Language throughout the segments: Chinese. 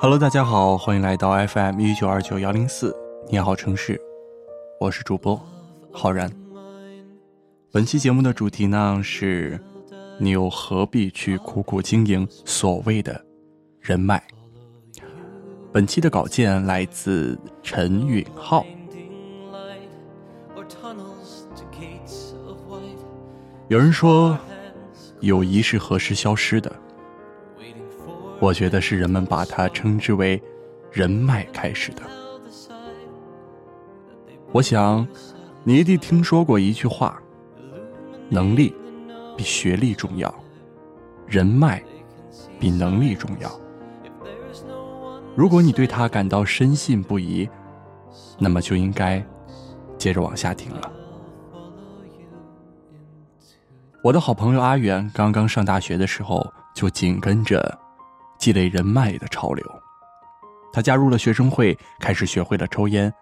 Hello，大家好，欢迎来到 FM 一九二九幺零四，你好城市，我是主播浩然。本期节目的主题呢是，你又何必去苦苦经营所谓的人脉？本期的稿件来自陈允浩。有人说，友谊是何时消失的？我觉得是人们把它称之为人脉开始的。我想，你一定听说过一句话：能力比学历重要，人脉比能力重要。如果你对他感到深信不疑，那么就应该接着往下听了。我的好朋友阿元刚刚上大学的时候，就紧跟着。积累人脉的潮流，他加入了学生会，开始学会了抽烟，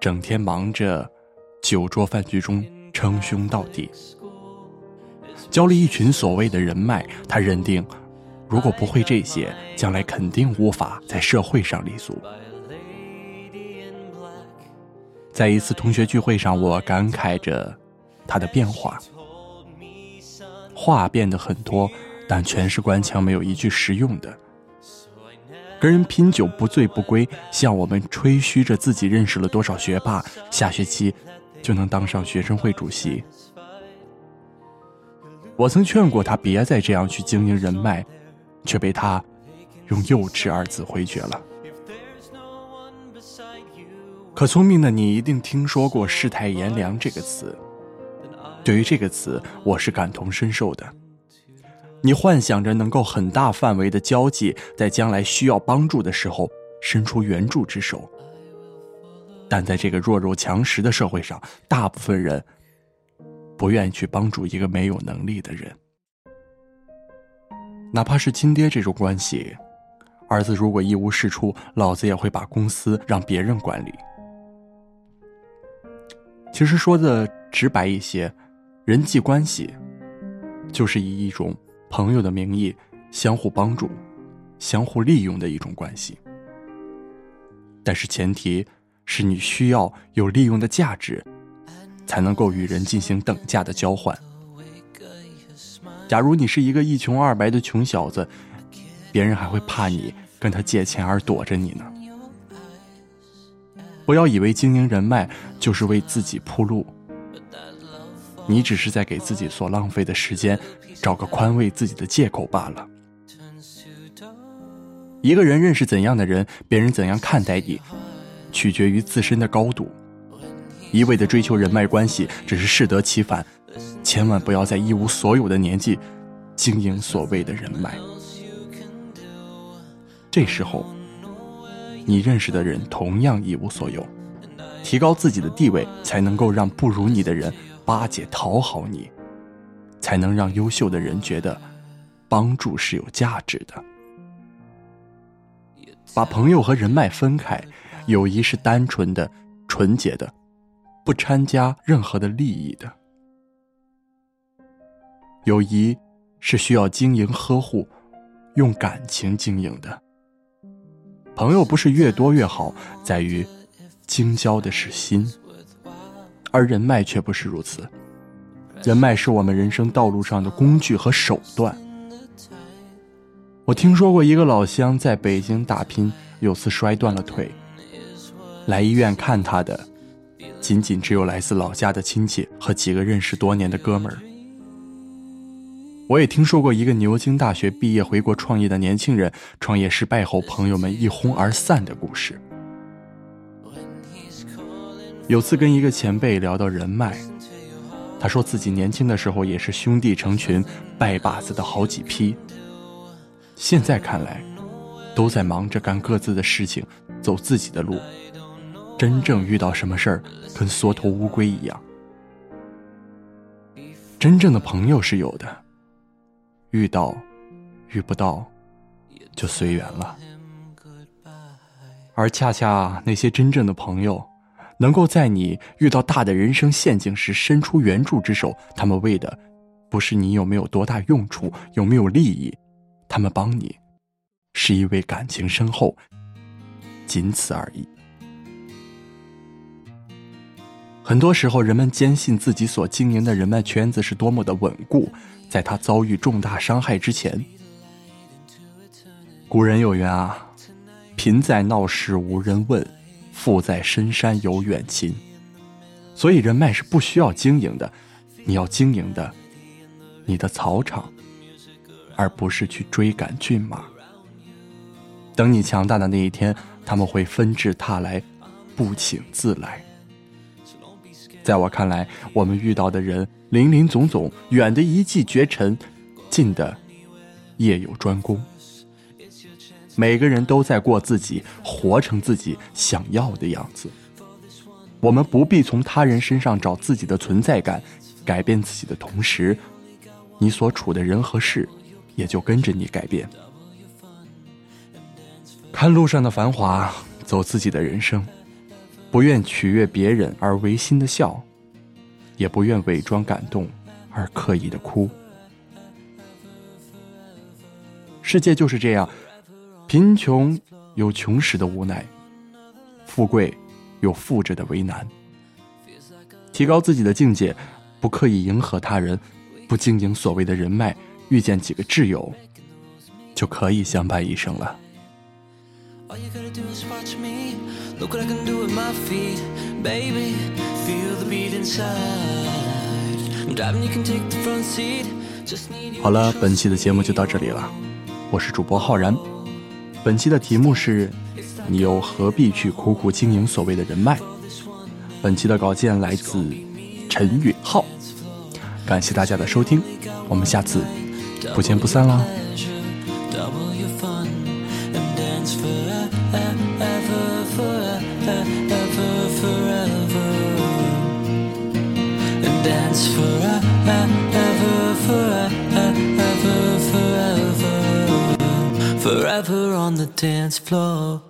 整天忙着酒桌饭局中称兄道弟，交了一群所谓的人脉。他认定，如果不会这些，将来肯定无法在社会上立足。在一次同学聚会上，我感慨着他的变化，话变得很多。但全是官腔，没有一句实用的。跟人拼酒不醉不归，向我们吹嘘着自己认识了多少学霸，下学期就能当上学生会主席。我曾劝过他别再这样去经营人脉，却被他用“幼稚”二字回绝了。可聪明的你一定听说过“世态炎凉”这个词，对于这个词，我是感同身受的。你幻想着能够很大范围的交际，在将来需要帮助的时候伸出援助之手，但在这个弱肉强食的社会上，大部分人不愿意去帮助一个没有能力的人，哪怕是亲爹这种关系，儿子如果一无是处，老子也会把公司让别人管理。其实说的直白一些，人际关系就是以一种。朋友的名义，相互帮助、相互利用的一种关系。但是前提是你需要有利用的价值，才能够与人进行等价的交换。假如你是一个一穷二白的穷小子，别人还会怕你跟他借钱而躲着你呢。不要以为经营人脉就是为自己铺路。你只是在给自己所浪费的时间找个宽慰自己的借口罢了。一个人认识怎样的人，别人怎样看待你，取决于自身的高度。一味的追求人脉关系，只是适得其反。千万不要在一无所有的年纪经营所谓的人脉。这时候，你认识的人同样一无所有。提高自己的地位，才能够让不如你的人。巴结讨好你，才能让优秀的人觉得帮助是有价值的。把朋友和人脉分开，友谊是单纯的、纯洁的，不掺加任何的利益的。友谊是需要经营呵护，用感情经营的。朋友不是越多越好，在于经交的是心。而人脉却不是如此，人脉是我们人生道路上的工具和手段。我听说过一个老乡在北京打拼，有次摔断了腿，来医院看他的，仅仅只有来自老家的亲戚和几个认识多年的哥们儿。我也听说过一个牛津大学毕业回国创业的年轻人，创业失败后，朋友们一哄而散的故事。有次跟一个前辈聊到人脉，他说自己年轻的时候也是兄弟成群、拜把子的好几批，现在看来，都在忙着干各自的事情，走自己的路，真正遇到什么事儿，跟缩头乌龟一样。真正的朋友是有的。遇到，遇不到，就随缘了。而恰恰那些真正的朋友，能够在你遇到大的人生陷阱时伸出援助之手，他们为的不是你有没有多大用处，有没有利益，他们帮你，是因为感情深厚，仅此而已。很多时候，人们坚信自己所经营的人脉圈子是多么的稳固。在他遭遇重大伤害之前，古人有言啊：“贫在闹市无人问，富在深山有远亲。”所以人脉是不需要经营的，你要经营的，你的草场，而不是去追赶骏马。等你强大的那一天，他们会纷至沓来，不请自来。在我看来，我们遇到的人林林总总，远的一骑绝尘，近的夜有专攻。每个人都在过自己，活成自己想要的样子。我们不必从他人身上找自己的存在感，改变自己的同时，你所处的人和事也就跟着你改变。看路上的繁华，走自己的人生。不愿取悦别人而违心的笑，也不愿伪装感动而刻意的哭。世界就是这样，贫穷有穷时的无奈，富贵有富着的为难。提高自己的境界，不刻意迎合他人，不经营所谓的人脉，遇见几个挚友，就可以相伴一生了。All you gotta do is watch me. Look what I can do with my feet, baby. Feel the beat inside. I'm driving, you can take the front seat. 好了，本期的节目就到这里了。我是主播浩然。本期的题目是：你又何必去苦苦经营所谓的人脉？本期的稿件来自陈允浩。感谢大家的收听，我们下次不见不散啦。Dance floor.